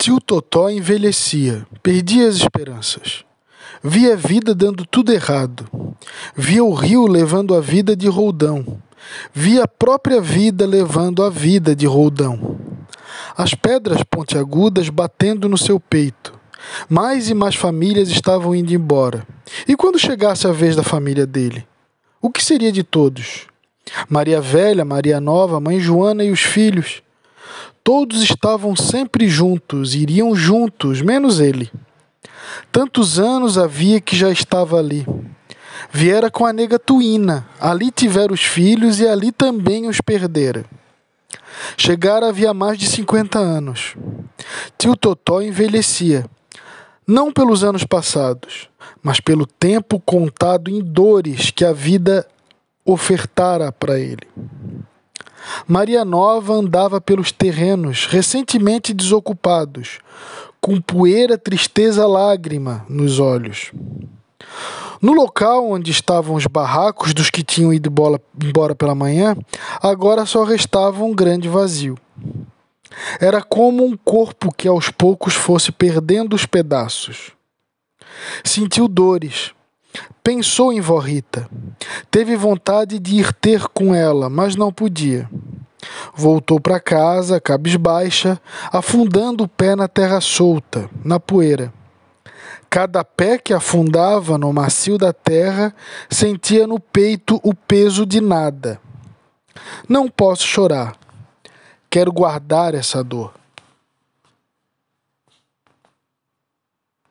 Tio Totó envelhecia, perdia as esperanças. Via a vida dando tudo errado. Via o rio levando a vida de Roldão. Via a própria vida levando a vida de Roldão. As pedras pontiagudas batendo no seu peito. Mais e mais famílias estavam indo embora. E quando chegasse a vez da família dele? O que seria de todos? Maria Velha, Maria Nova, Mãe Joana e os filhos. Todos estavam sempre juntos, iriam juntos, menos ele. Tantos anos havia que já estava ali. Viera com a nega Tuína, ali tivera os filhos e ali também os perdera. Chegara havia mais de 50 anos. Tio Totó envelhecia, não pelos anos passados, mas pelo tempo contado em dores que a vida ofertara para ele. Maria Nova andava pelos terrenos recentemente desocupados, com poeira, tristeza, lágrima nos olhos. No local onde estavam os barracos dos que tinham ido embora pela manhã, agora só restava um grande vazio. Era como um corpo que aos poucos fosse perdendo os pedaços. Sentiu dores, Pensou em vó Rita. Teve vontade de ir ter com ela, mas não podia. Voltou para casa, cabisbaixa, afundando o pé na terra solta, na poeira. Cada pé que afundava no macio da terra sentia no peito o peso de nada. Não posso chorar. Quero guardar essa dor.